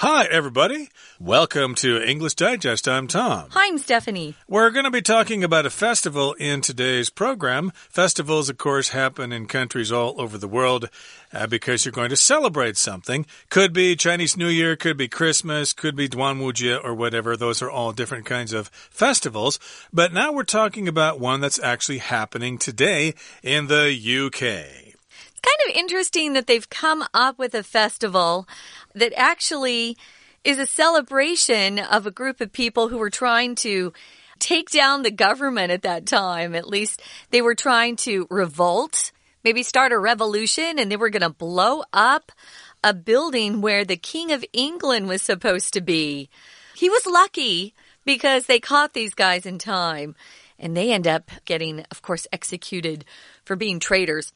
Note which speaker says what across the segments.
Speaker 1: Hi, everybody. Welcome to English Digest. I'm Tom.
Speaker 2: Hi, I'm Stephanie.
Speaker 1: We're going to be talking about a festival in today's program. Festivals, of course, happen in countries all over the world uh, because you're going to celebrate something. Could be Chinese New Year, could be Christmas, could be Duanwujie or whatever. Those are all different kinds of festivals. But now we're talking about one that's actually happening today in the UK
Speaker 2: kind of interesting that they've come up with a festival that actually is a celebration of a group of people who were trying to take down the government at that time. At least they were trying to revolt, maybe start a revolution, and they were going to blow up a building where the King of England was supposed to be. He was lucky because they caught these guys in time. And they end up getting, of course, executed for being traitors.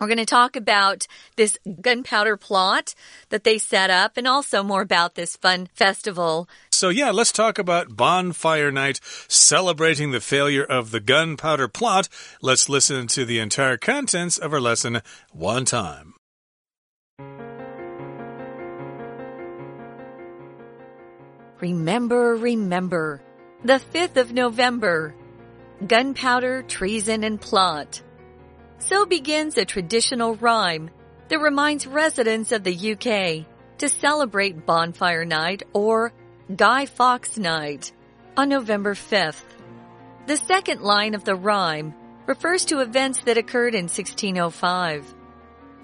Speaker 2: We're going to talk about this gunpowder plot that they set up and also more about this fun festival.
Speaker 1: So, yeah, let's talk about Bonfire Night celebrating the failure of the gunpowder plot. Let's listen to the entire contents of our lesson one time.
Speaker 2: Remember, remember, the 5th of November. Gunpowder, treason, and plot. So begins a traditional rhyme that reminds residents of the UK to celebrate Bonfire Night or Guy Fawkes Night on November 5th. The second line of the rhyme refers to events that occurred in 1605.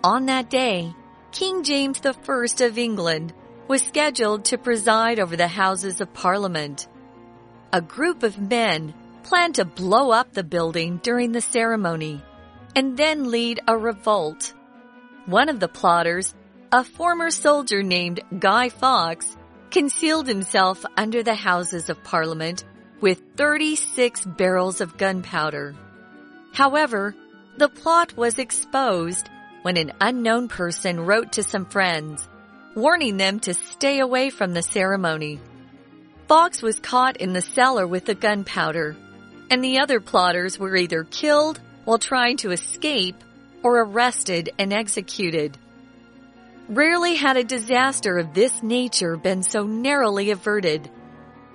Speaker 2: On that day, King James I of England was scheduled to preside over the Houses of Parliament. A group of men planned to blow up the building during the ceremony and then lead a revolt. One of the plotters, a former soldier named Guy Fawkes, concealed himself under the Houses of Parliament with 36 barrels of gunpowder. However, the plot was exposed when an unknown person wrote to some friends, warning them to stay away from the ceremony. Fawkes was caught in the cellar with the gunpowder, and the other plotters were either killed while trying to escape or arrested and executed. Rarely had a disaster of this nature been so narrowly averted.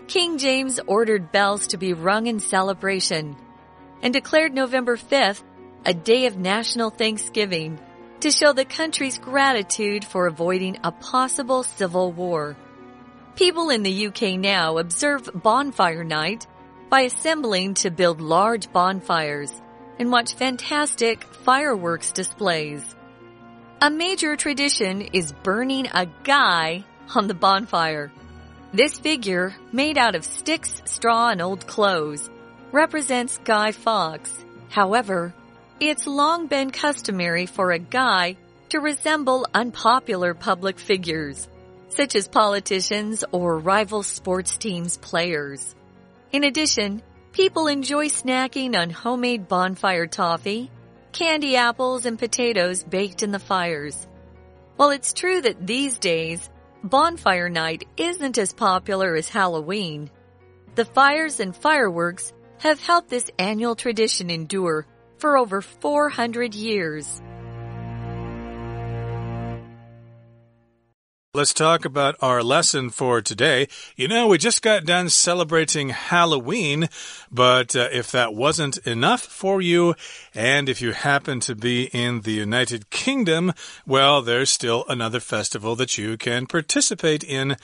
Speaker 2: King James ordered bells to be rung in celebration and declared November 5th a day of national thanksgiving to show the country's gratitude for avoiding a possible civil war. People in the UK now observe Bonfire Night by assembling to build large bonfires and watch fantastic fireworks displays. A major tradition is burning a guy on the bonfire. This figure, made out of sticks, straw, and old clothes, represents Guy Fawkes. However, it's long been customary for a guy to resemble unpopular public figures, such as politicians or rival sports teams' players. In addition, People enjoy snacking on homemade bonfire toffee, candy apples, and potatoes baked in the fires. While it's true that these days, bonfire night isn't as popular as Halloween, the fires and fireworks have helped this annual tradition endure for over 400 years.
Speaker 1: Let's talk about our lesson for today. You know, we just got done celebrating Halloween, but uh, if that wasn't enough for you, and if you happen to be in the United Kingdom, well, there's still another festival that you can participate in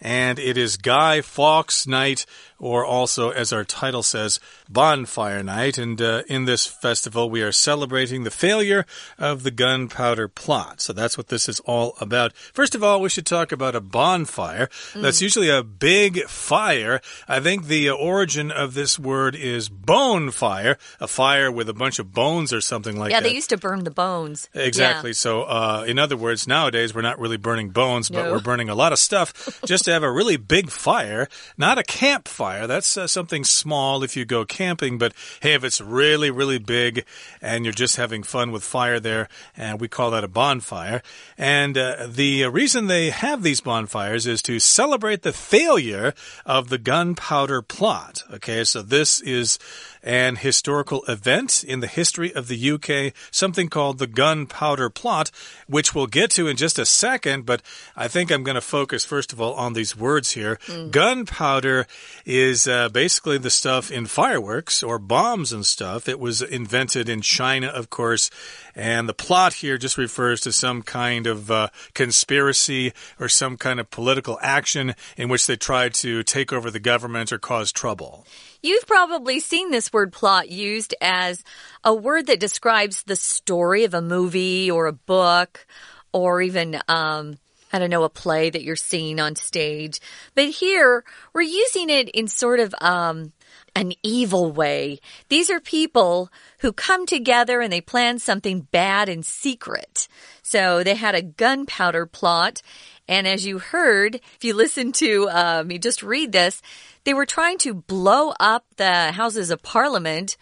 Speaker 1: and it is Guy Fawkes Night, or also, as our title says, Bonfire Night. And uh, in this festival, we are celebrating the failure of the gunpowder plot. So that's what this is all about. First of all, we should talk about a bonfire. Mm. That's usually a big fire. I think the origin of this word is bone fire, a fire with a bunch of bones or something like
Speaker 2: yeah,
Speaker 1: that.
Speaker 2: Yeah, they used to burn the bones.
Speaker 1: Exactly.
Speaker 2: Yeah.
Speaker 1: So, uh, in other words, nowadays we're not really burning bones, but
Speaker 2: no.
Speaker 1: we're burning a lot of stuff just to have a really big fire, not a campfire. That's uh, something small if you go camping, but hey, if it's really, really big and you're just having fun with fire there, and we call that a bonfire. And uh, the reason they have these bonfires is to celebrate the failure of the gunpowder plot. Okay, so this is an historical event in the history of the UK, something called the Gunpowder Plot, which we'll get to in just a second, but I think I'm going to focus first of all on these words here. Mm. Gunpowder is uh, basically the stuff in fireworks or bombs and stuff. It was invented in China, of course, and the plot here just refers to some kind of uh, conspiracy or some kind of political action in which they try to take over the government or cause trouble.
Speaker 2: You've probably seen this word plot used as a word that describes the story of a movie or a book or even, um, I don't know, a play that you're seeing on stage. But here, we're using it in sort of, um, an evil way. These are people who come together and they plan something bad in secret. So they had a gunpowder plot. And as you heard, if you listen to um, you just read this, they were trying to blow up the Houses of Parliament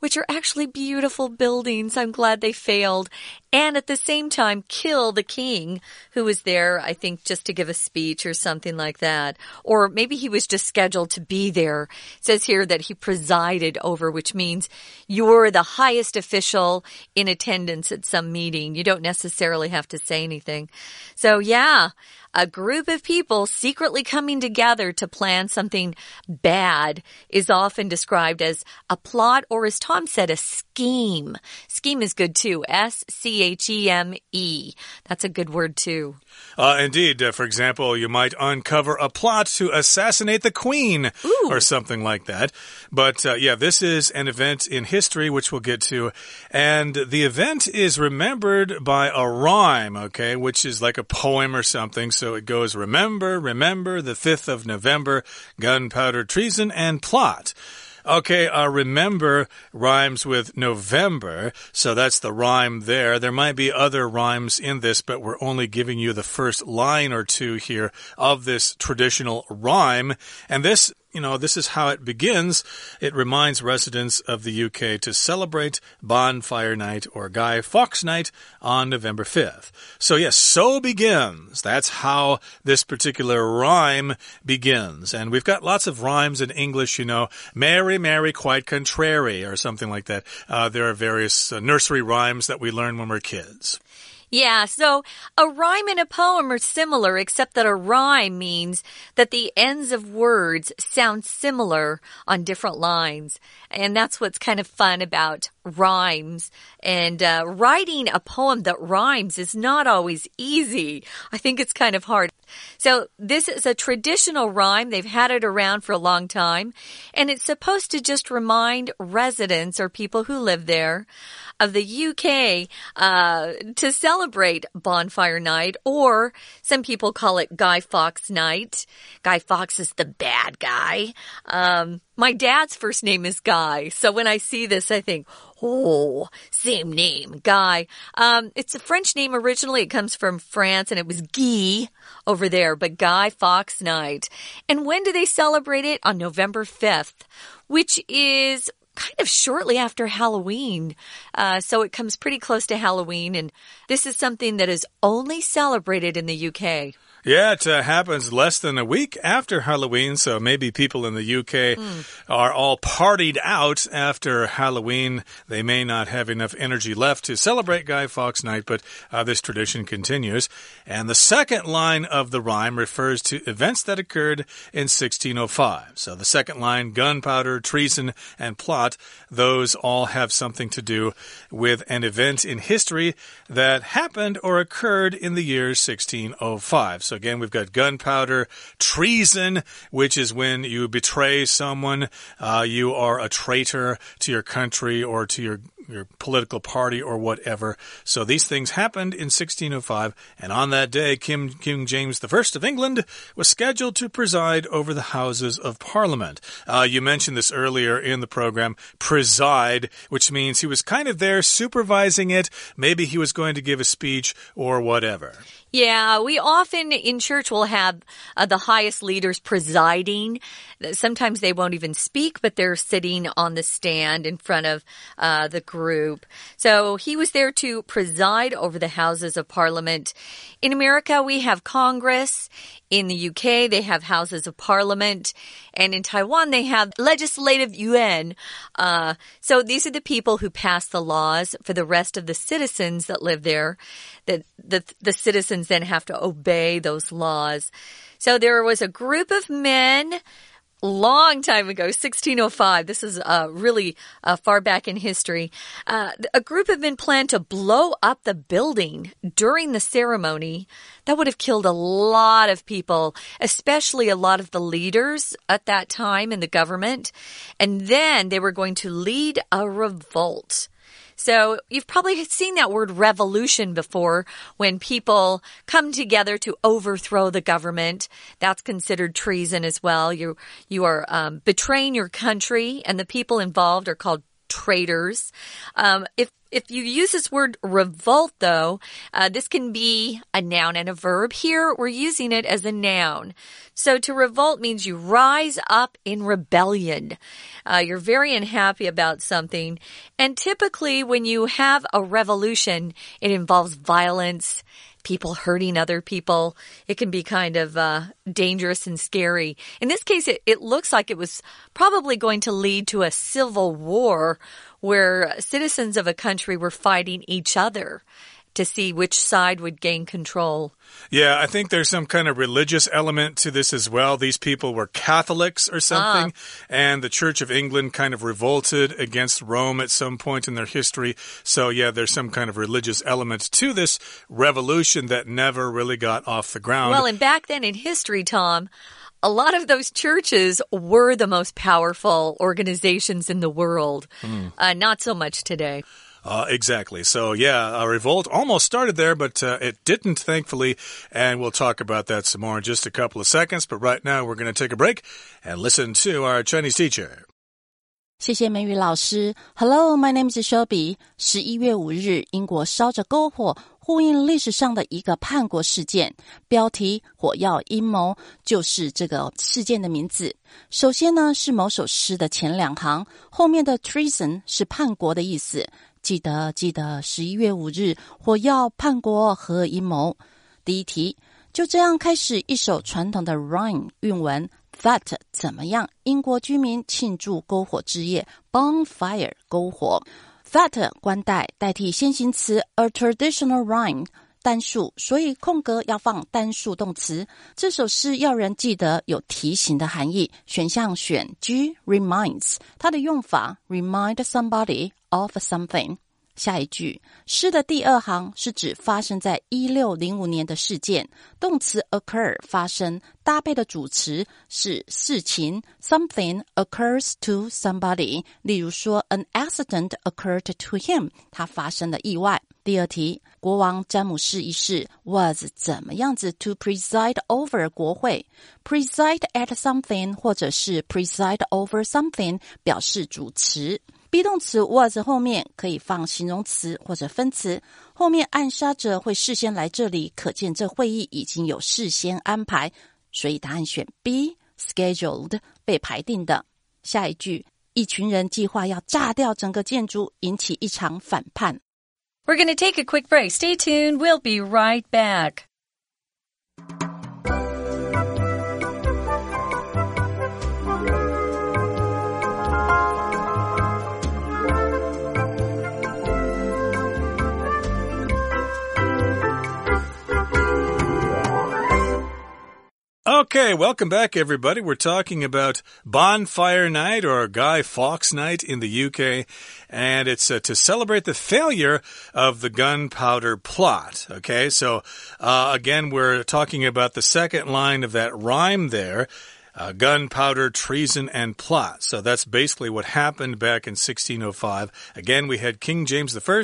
Speaker 2: which are actually beautiful buildings. I'm glad they failed. And at the same time, kill the king who was there, I think, just to give a speech or something like that. Or maybe he was just scheduled to be there. It says here that he presided over, which means you're the highest official in attendance at some meeting. You don't necessarily have to say anything. So yeah, a group of people secretly coming together to plan something bad is often described as a plot or, as Tom said, a scheme. Scheme is good too. S C H E M E. That's a good word too.
Speaker 1: Uh, indeed. Uh, for example, you might uncover a plot to assassinate the queen
Speaker 2: Ooh.
Speaker 1: or something like that. But uh, yeah, this is an event in history, which we'll get to. And the event is remembered by a rhyme, okay, which is like a poem or something. So it goes, remember, remember the 5th of November, gunpowder treason and plot. Okay, uh, remember rhymes with November, so that's the rhyme there. There might be other rhymes in this, but we're only giving you the first line or two here of this traditional rhyme. And this you know, this is how it begins. It reminds residents of the UK to celebrate Bonfire Night or Guy Fawkes Night on November 5th. So, yes, so begins. That's how this particular rhyme begins. And we've got lots of rhymes in English, you know, Mary, Mary, quite contrary, or something like that. Uh, there are various uh, nursery rhymes that we learn when we're kids.
Speaker 2: Yeah, so a rhyme and a poem are similar, except that a rhyme means that the ends of words sound similar on different lines. And that's what's kind of fun about rhymes. And uh, writing a poem that rhymes is not always easy. I think it's kind of hard. So this is a traditional rhyme. They've had it around for a long time. And it's supposed to just remind residents or people who live there of the UK uh, to celebrate Bonfire Night, or some people call it Guy Fawkes Night. Guy Fawkes is the bad guy. Um, my dad's first name is Guy, so when I see this, I think, oh, same name, Guy. Um, it's a French name originally. It comes from France, and it was Guy over there, but Guy Fawkes Night. And when do they celebrate it? On November 5th, which is kind of shortly after Halloween. Uh, so it comes pretty close to Halloween. And this is something that is only celebrated in the UK.
Speaker 1: Yeah, it uh, happens less than a week after Halloween, so maybe people in the UK mm. are all partied out after Halloween. They may not have enough energy left to celebrate Guy Fawkes Night, but uh, this tradition continues. And the second line of the rhyme refers to events that occurred in 1605. So the second line, gunpowder, treason, and plot, those all have something to do with an event in history that happened or occurred in the year 1605. So again, we've got gunpowder, treason, which is when you betray someone, uh, you are a traitor to your country or to your your political party or whatever. So these things happened in 1605, and on that day, King, King James I of England was scheduled to preside over the Houses of Parliament. Uh, you mentioned this earlier in the program, preside, which means he was kind of there supervising it. Maybe he was going to give a speech or whatever.
Speaker 2: Yeah, we often in church will have uh, the highest leaders presiding. Sometimes they won't even speak, but they're sitting on the stand in front of uh, the group. So he was there to preside over the Houses of Parliament. In America, we have Congress. In the UK, they have Houses of Parliament. And in Taiwan, they have Legislative Yuan. Uh, so these are the people who pass the laws for the rest of the citizens that live there. That the, the citizens then have to obey those laws. So there was a group of men long time ago, 1605. This is uh, really uh, far back in history. Uh, a group of men planned to blow up the building during the ceremony. That would have killed a lot of people, especially a lot of the leaders at that time in the government. And then they were going to lead a revolt. So you've probably seen that word revolution before when people come together to overthrow the government. That's considered treason as well. You, you are um, betraying your country and the people involved are called traitors. Um, if if you use this word revolt, though, uh, this can be a noun and a verb. Here, we're using it as a noun. So to revolt means you rise up in rebellion. Uh, you're very unhappy about something. And typically, when you have a revolution, it involves violence people hurting other people. It can be kind of uh, dangerous and scary. In this case, it, it looks like it was probably going to lead to a civil war where citizens of a country were fighting each other to see which side would gain control.
Speaker 1: Yeah, I think there's some kind of religious element to this as well. These people were Catholics or something, ah. and the Church of England kind of revolted against Rome at some point in their history. So, yeah, there's some kind of religious element to this revolution that never really got off the ground.
Speaker 2: Well, and back then in history, Tom, a lot of those churches were the most powerful organizations in the world. Mm. Uh, not so much today.
Speaker 1: Uh, exactly. So, yeah, a revolt almost started there, but uh, it didn't, thankfully. And we'll talk about that some more in just a couple of seconds. But right now, we're going to take a break and listen to our Chinese teacher.
Speaker 3: 谢谢美语老师。Hello, my name is Shelby。十一月五日，英国烧着篝火， 呼应历史上的一个叛国事件。标题“火药阴谋”就是这个事件的名字。首先呢，是某首诗的前两行，后面的 treason 是叛国的意思。记得记得，十一月五日，火药叛国和阴谋。第一题就这样开始一首传统的 rhyme 韵文。That 怎么样？英国居民庆祝篝火之夜，bonfire 篝火。That 关代代替先行词 a traditional rhyme 单数，所以空格要放单数动词。这首诗要人记得有提醒的含义。选项选 G reminds，它的用法 remind somebody。of something。下一句诗的第二行是指发生在一六零五年的事件，动词 occur 发生，搭配的主词是事情 something occurs to somebody。例如说，an accident occurred to him，他发生了意外。第二题，国王詹姆士一世 was 怎么样子 to preside over 国会，preside at something 或者是 preside over something 表示主词。Be 动词 was 后面可以放形容词或者分词，后面暗杀者会事先来这里，可见这会议已经有事先安排，所以答案选 B scheduled 被排定的。下一句，一群人计划要炸掉整个建筑，引起一场反叛。
Speaker 2: We're going to take a quick break. Stay tuned. We'll be right back.
Speaker 1: Okay, welcome back, everybody. We're talking about Bonfire Night or Guy Fawkes Night in the UK, and it's uh, to celebrate the failure of the gunpowder plot. Okay, so uh, again, we're talking about the second line of that rhyme there uh, gunpowder, treason, and plot. So that's basically what happened back in 1605. Again, we had King James I,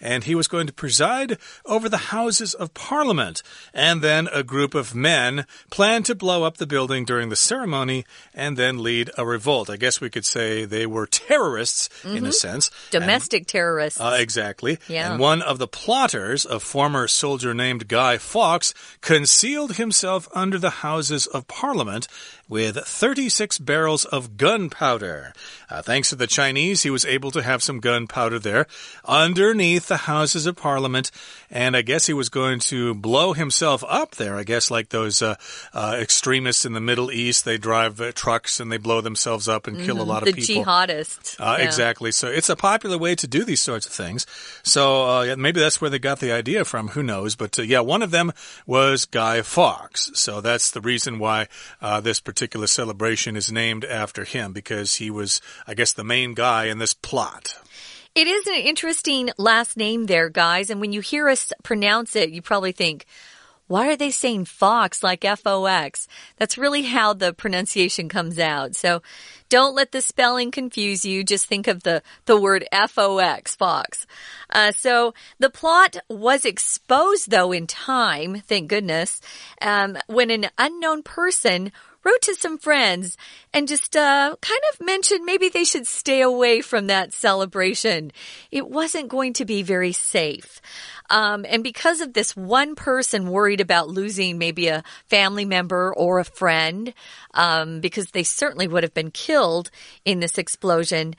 Speaker 1: and he was going to preside over the Houses of Parliament. And then a group of men planned to blow up the building during the ceremony and then lead a revolt. I guess we could say they were terrorists mm -hmm. in a mm-hmm. sense.
Speaker 2: Domestic and, terrorists.
Speaker 1: Uh, exactly. Yeah. And one of the plotters, a former soldier named Guy Fawkes, concealed himself under the Houses of Parliament with 36 barrels of gunpowder. Uh, thanks to the Chinese, he was able to have some gunpowder there underneath the Houses of Parliament. And I guess he was going to blow himself up there. I guess like those uh, uh, extremists in the Middle East, they drive uh, trucks and they blow themselves up and kill
Speaker 2: mm -hmm.
Speaker 1: a lot
Speaker 2: the
Speaker 1: of people.
Speaker 2: The jihadists.
Speaker 1: Uh, yeah. Exactly. So it's a popular way to do these sorts of things. So uh, maybe that's where they got the idea from. Who knows? But uh, yeah, one of them was Guy Fawkes. So that's the reason why this particular celebration is named after him because he was, I guess, the main guy in this plot.
Speaker 2: It is an interesting last name there, guys. And when you hear us pronounce it, you probably think, why are they saying Fox like F O X? That's really how the pronunciation comes out. So don't let the spelling confuse you. Just think of the, the word F O X, Fox. Uh, so the plot was exposed though in time, thank goodness, um, when an unknown person wrote to some friends and just uh, kind of mentioned maybe they should stay away from that celebration. It wasn't going to be very safe. Um, and because of this one person worried about losing maybe a family member or a friend, um, because they certainly would have been killed in this explosion,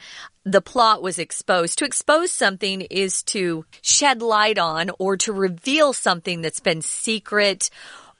Speaker 2: the plot was exposed. To expose something is to shed light on or to reveal something that's been secret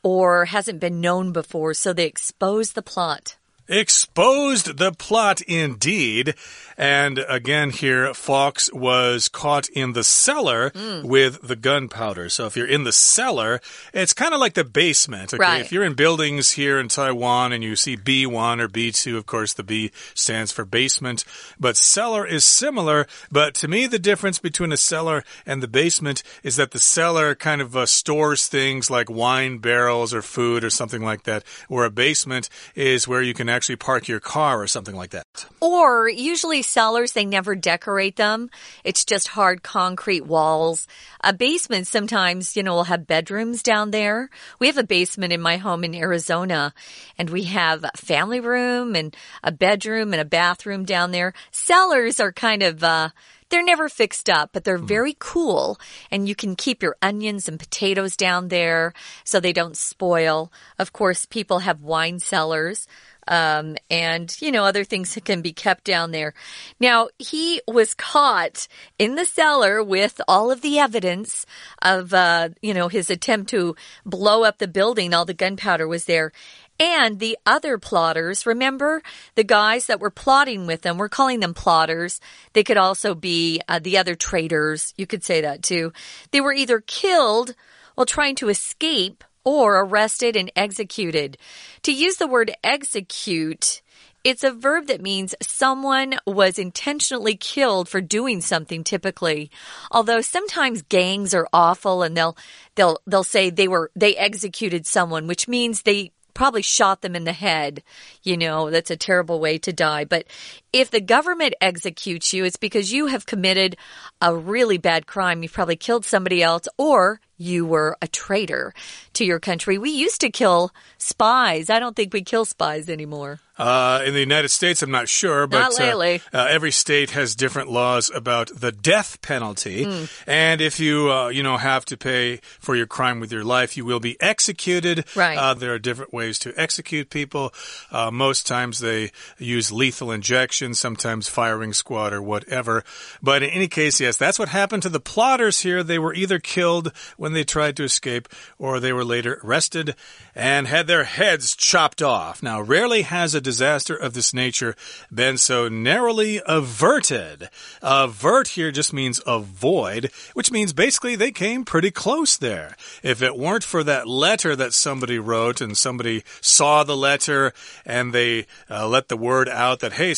Speaker 2: or hasn't been known before, so they expose the plot.
Speaker 1: Exposed the plot indeed. And again, here, Fawkes was caught in the cellar mm. with the gunpowder. So if you're in the cellar, it's kind of like the basement. Okay.
Speaker 2: Right.
Speaker 1: If you're in buildings here in Taiwan and you see B1 or B2, of course, the B stands for basement. But cellar is similar. But to me, the difference between a cellar and the basement is that the cellar kind of uh, stores things like wine barrels or food or something like that, where a basement is where you can actually park your car or something like that.
Speaker 2: Or usually cellars, they never decorate them. It's just hard concrete walls. A basement sometimes, you know, will have bedrooms down there. We have a basement in my home in Arizona and we have a family room and a bedroom and a bathroom down there. Cellars are kind of, uh, they're never fixed up, but they're hmm. very cool. And you can keep your onions and potatoes down there so they don't spoil. Of course, people have wine cellars um, and you know other things that can be kept down there. Now he was caught in the cellar with all of the evidence of uh, you know his attempt to blow up the building. All the gunpowder was there. And the other plotters, remember the guys that were plotting with them, we're calling them plotters. They could also be uh, the other traitors. You could say that too. They were either killed while trying to escape or arrested and executed. To use the word execute, it's a verb that means someone was intentionally killed for doing something typically. Although sometimes gangs are awful and they'll they'll they'll say they were they executed someone, which means they probably shot them in the head. You know, that's a terrible way to die. But if the government executes you, it's because you have committed a really bad crime. You've probably killed somebody else or you were a traitor to your country. We used to kill spies. I don't think we kill spies anymore.
Speaker 1: Uh, in the United States, I'm not sure, but
Speaker 2: not lately.
Speaker 1: Uh, uh, every state has different laws about the death penalty. Mm. And if you, uh, you know, have to pay for your crime with your life, you will be executed.
Speaker 2: Right.
Speaker 1: Uh, there are different ways to execute people. Uh, most times they use lethal injection, sometimes firing squad or whatever. But in any case, yes, that's what happened to the plotters here. They were either killed when they tried to escape or they were later arrested and had their heads chopped off. Now, rarely has a disaster of this nature been so narrowly averted. Avert here just means avoid, which means basically they came pretty close there. If it weren't for that letter that somebody wrote and somebody saw the letter and they uh, let the word out that, hey,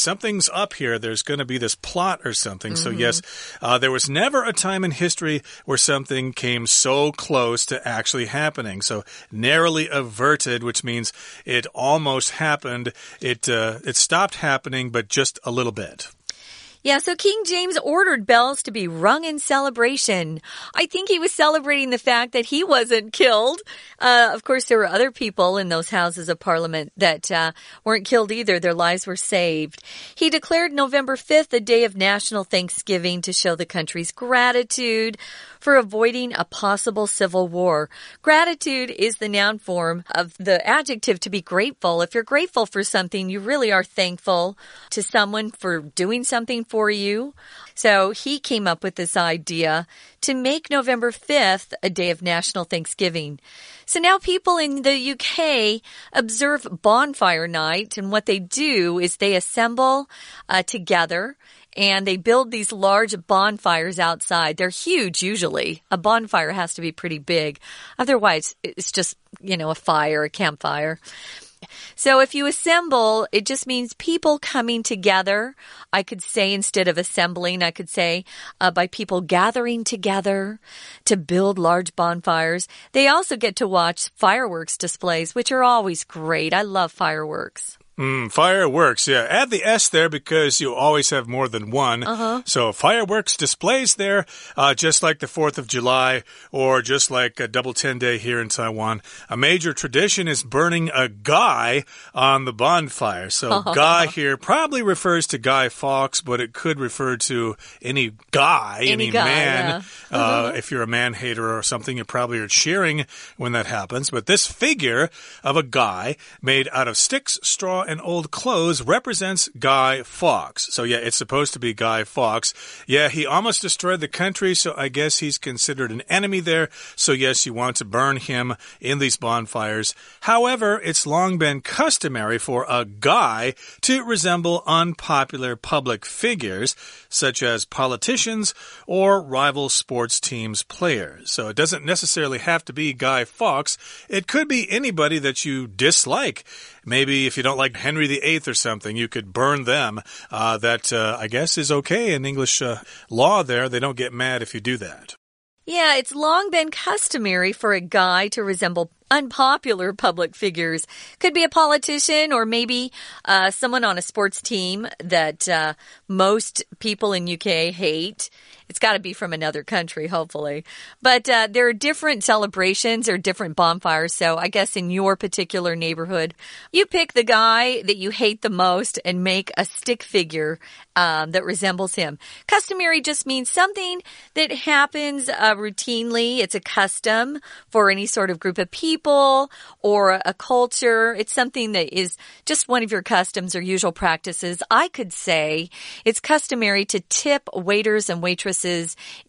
Speaker 1: up here, there's going to be this plot or something. Mm -hmm. So, mm-hmm. yes, uh, there was never a time in history where something came so close to actually happening. So, narrowly averted, which means it almost happened it uh, it stopped happening, but just a little bit.
Speaker 2: Yeah, so King James ordered bells to be rung in celebration. I think he was celebrating the fact that he wasn't killed. Uh, of course, there were other people in those houses of parliament that uh, weren't killed either. Their lives were saved. He declared November 5th a day of national thanksgiving to show the country's gratitude for avoiding a possible civil war. Gratitude is the noun form of the adjective to be grateful. If you're grateful for something, you really are thankful to someone for doing something for you. So he came up with this idea to make November 5th a day of national Thanksgiving. So now people in the UK observe bonfire night, and what they do is they assemble uh, together and they build these large bonfires outside. They're huge usually. A bonfire has to be pretty big. Otherwise, it's just, you know, a fire, a campfire. So if you assemble, it just means people coming together. I could say instead of assembling, I could say uh, by people gathering together to build large bonfires. They also get to watch fireworks displays, which are always great. I love fireworks.
Speaker 1: Mm, fireworks, yeah. Add the S there because you always have more than one.
Speaker 2: Uh -huh.
Speaker 1: So fireworks displays there, uh, just like the 4th of July or just like a double 10 day here in Taiwan. A major tradition is burning a guy on the bonfire. So guy here probably refers to Guy Fawkes, but it could refer to any guy,
Speaker 2: any,
Speaker 1: any
Speaker 2: guy,
Speaker 1: man.
Speaker 2: yeah.
Speaker 1: uh,
Speaker 2: Uh-huh.
Speaker 1: if you're a man hater or something, you probably are cheering when that happens. But this figure of a guy made out of sticks, straw, and old clothes represents Guy Fawkes. So, yeah, it's supposed to be Guy Fawkes. Yeah, he almost destroyed the country, so I guess he's considered an enemy there. So, yes, you want to burn him in these bonfires. However, it's long been customary for a guy to resemble unpopular public figures, such as politicians or rival sports teams' players. So, it doesn't necessarily have to be Guy Fawkes, it could be anybody that you dislike. Maybe if you don't like Henry VIII or something, you could burn them. Uh, that, uh, I guess, is okay in English uh, law there. They don't get mad if you do that.
Speaker 2: Yeah, it's long been customary for a guy to resemble unpopular public figures. Could be a politician or maybe uh, someone on a sports team that uh, most people in UK hate. It's got to be from another country, hopefully. But uh, there are different celebrations or different bonfires. So I guess in your particular neighborhood, you pick the guy that you hate the most and make a stick figure um, that resembles him. Customary just means something that happens uh, routinely. It's a custom for any sort of group of people or a culture. It's something that is just one of your customs or usual practices. I could say it's customary to tip waiters and waitresses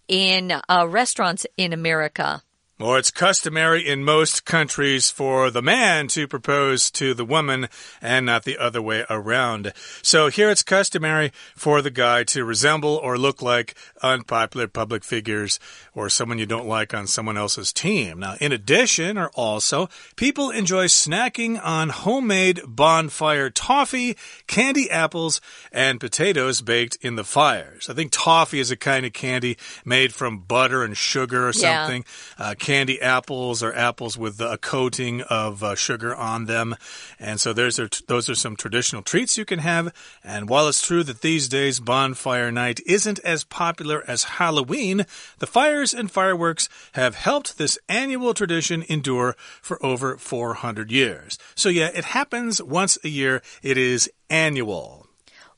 Speaker 2: in uh, restaurants in America.
Speaker 1: Or it's customary in most countries for the man to propose to the woman and not the other way around. So here it's customary for the guy to resemble or look like unpopular public figures or someone you don't like on someone else's team. Now, in addition, or also, people enjoy snacking on homemade bonfire toffee, candy apples, and potatoes baked in the fires. I think toffee is a kind of candy made from butter and sugar or
Speaker 2: Yeah.
Speaker 1: something. Uh, candy apples or apples with a coating of uh, sugar on them. And so there's are, those are some traditional treats you can have. And while it's true that these days bonfire night isn't as popular as Halloween, the fires and fireworks have helped this annual tradition endure for over 400 years. So yeah, it happens once a year. It is annual.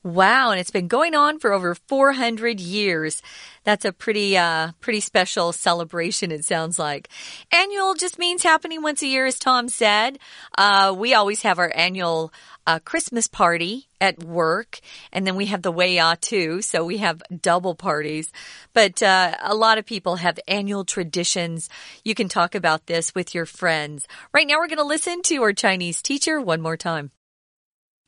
Speaker 2: Wow, and it's been going on for over 400 years. That's a pretty, uh, pretty special celebration, it sounds like. Annual just means happening once a year, as Tom said. Uh, we always have our annual uh, Christmas party at work, and then we have the Weiya too, so we have double parties. But uh, a lot of people have annual traditions. You can talk about this with your friends. Right now, we're going to listen to our Chinese teacher one more time.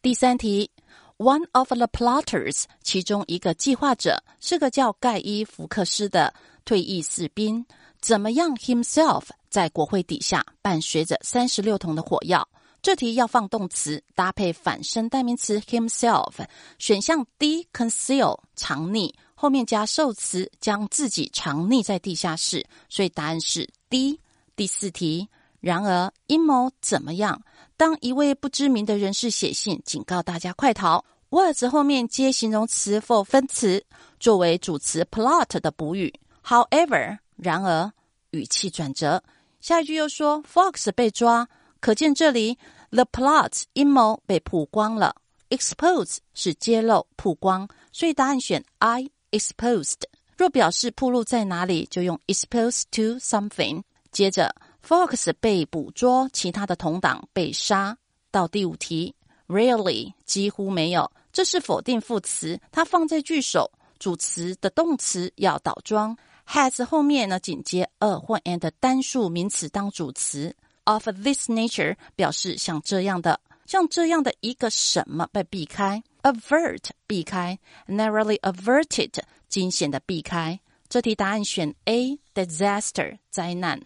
Speaker 3: 第三题，One of the plotters，其中一个计划者是个叫盖伊·福克斯的退役士兵，怎么样 himself 在国会底下伴随着三十六桶的火药？这题要放动词搭配反身代名词 himself。选项 D conceal 藏匿，后面加受词将自己藏匿在地下室，所以答案是 D。第四题。然而，阴谋怎么样？当一位不知名的人士写信警告大家快逃，words 后面接形容词或分词，作为主词 plot 的补语。However，然而，语气转折，下一句又说 Fox 被抓，可见这里 the plot 阴谋被曝光了。Expose 是揭露、曝光，所以答案选 I exposed。若表示铺露在哪里，就用 expose to something。接着，Fox 被捕捉，其他的同党被杀。到第五题，really 几乎没有，这是否定副词，它放在句首，主词的动词要倒装。has 后面呢紧接 a 或 and 单数名词当主词。Of this nature 表示像这样的，像这样的一个什么被避开。Avert 避开，narrowly averted 惊险的避开。这题答案选 A disaster 灾难。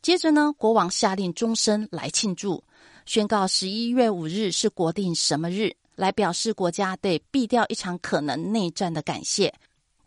Speaker 3: 接着呢，国王下令终身来庆祝，宣告十一月五日是国定什么日，来表示国家对避掉一场可能内战的感谢。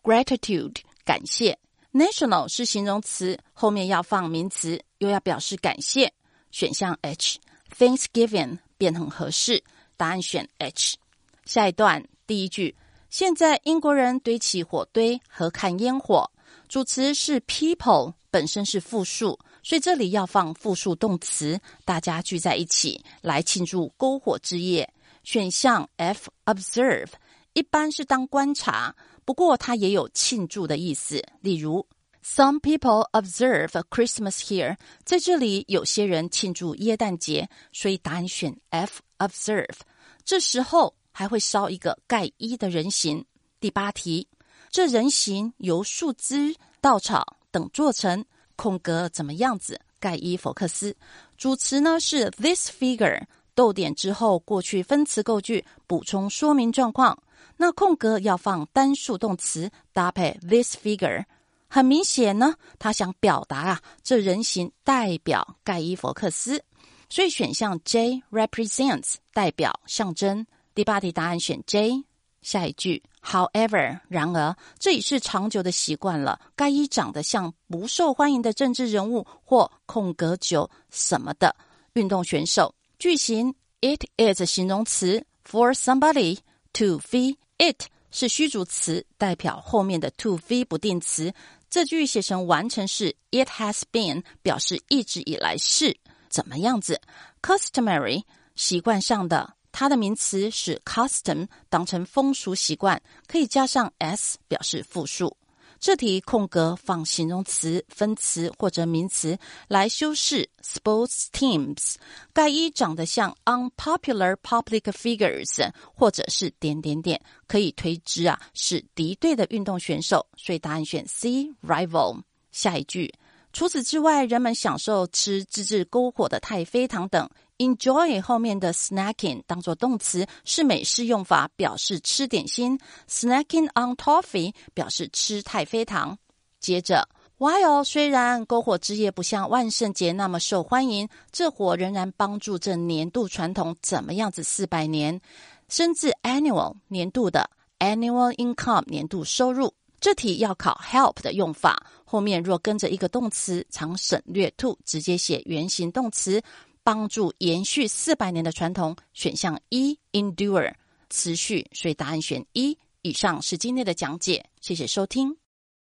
Speaker 3: Gratitude 感谢。National 是形容词，后面要放名词，又要表示感谢。选项 H Thanksgiving 便很合适，答案选 H。下一段第一句，现在英国人堆起火堆和看烟火。主词是 people，本身是复数，所以这里要放复数动词，大家聚在一起来庆祝篝火之夜。选项 F observe 一般是当观察，不过它也有庆祝的意思。例如，Some people observe Christmas here，在这里有些人庆祝耶诞节，所以答案选 F observe。这时候。还会烧一个盖伊的人形。第八题，这人形由树枝、稻草等做成，空格怎么样子？盖伊·福克斯。主词呢是 this figure，逗点之后过去分词构句，补充说明状况。那空格要放单数动词搭配 this figure。很明显呢，他想表达啊，这人形代表盖伊·福克斯，所以选项 J represents 代表象征。第八题答案选 J。下一句，However，然而，这已是长久的习惯了。该一长得像不受欢迎的政治人物或空格九什么的运动选手。句型，It is 形容词，for somebody to be it 是虚主词，代表后面的 to be 不定词。这句写成完成式，It has been 表示一直以来是怎么样子。Customary 习惯上的。它的名词是 custom，当成风俗习惯，可以加上 s 表示复数。这题空格放形容词、分词或者名词来修饰 sports teams。盖伊长得像 unpopular public figures，或者是点点点，可以推知啊是敌对的运动选手，所以答案选 C rival。下一句，除此之外，人们享受吃自制篝火的太妃糖等。Enjoy 后面的 snacking 当做动词是美式用法，表示吃点心。Snacking on toffee 表示吃太妃糖。接着，while 虽然篝火之夜不像万圣节那么受欢迎，这火仍然帮助这年度传统怎么样子四百年。甚至 annual 年度的 annual income 年度收入。这题要考 help 的用法，后面若跟着一个动词，常省略 to，直接写原形动词。帮助延续四百年的传统，选项一 endure 持续，所以答案选一。以上是今天的讲解，谢谢收听。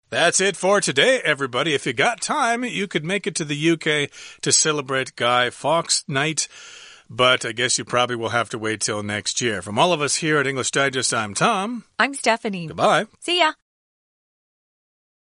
Speaker 1: That's it for today, everybody. If you got time, you could make it to the UK to celebrate Guy Fawkes Night. But I guess you probably will have to wait till next year. From all of us here at English Digest, I'm Tom.
Speaker 2: I'm Stephanie.
Speaker 1: Goodbye.
Speaker 2: See ya.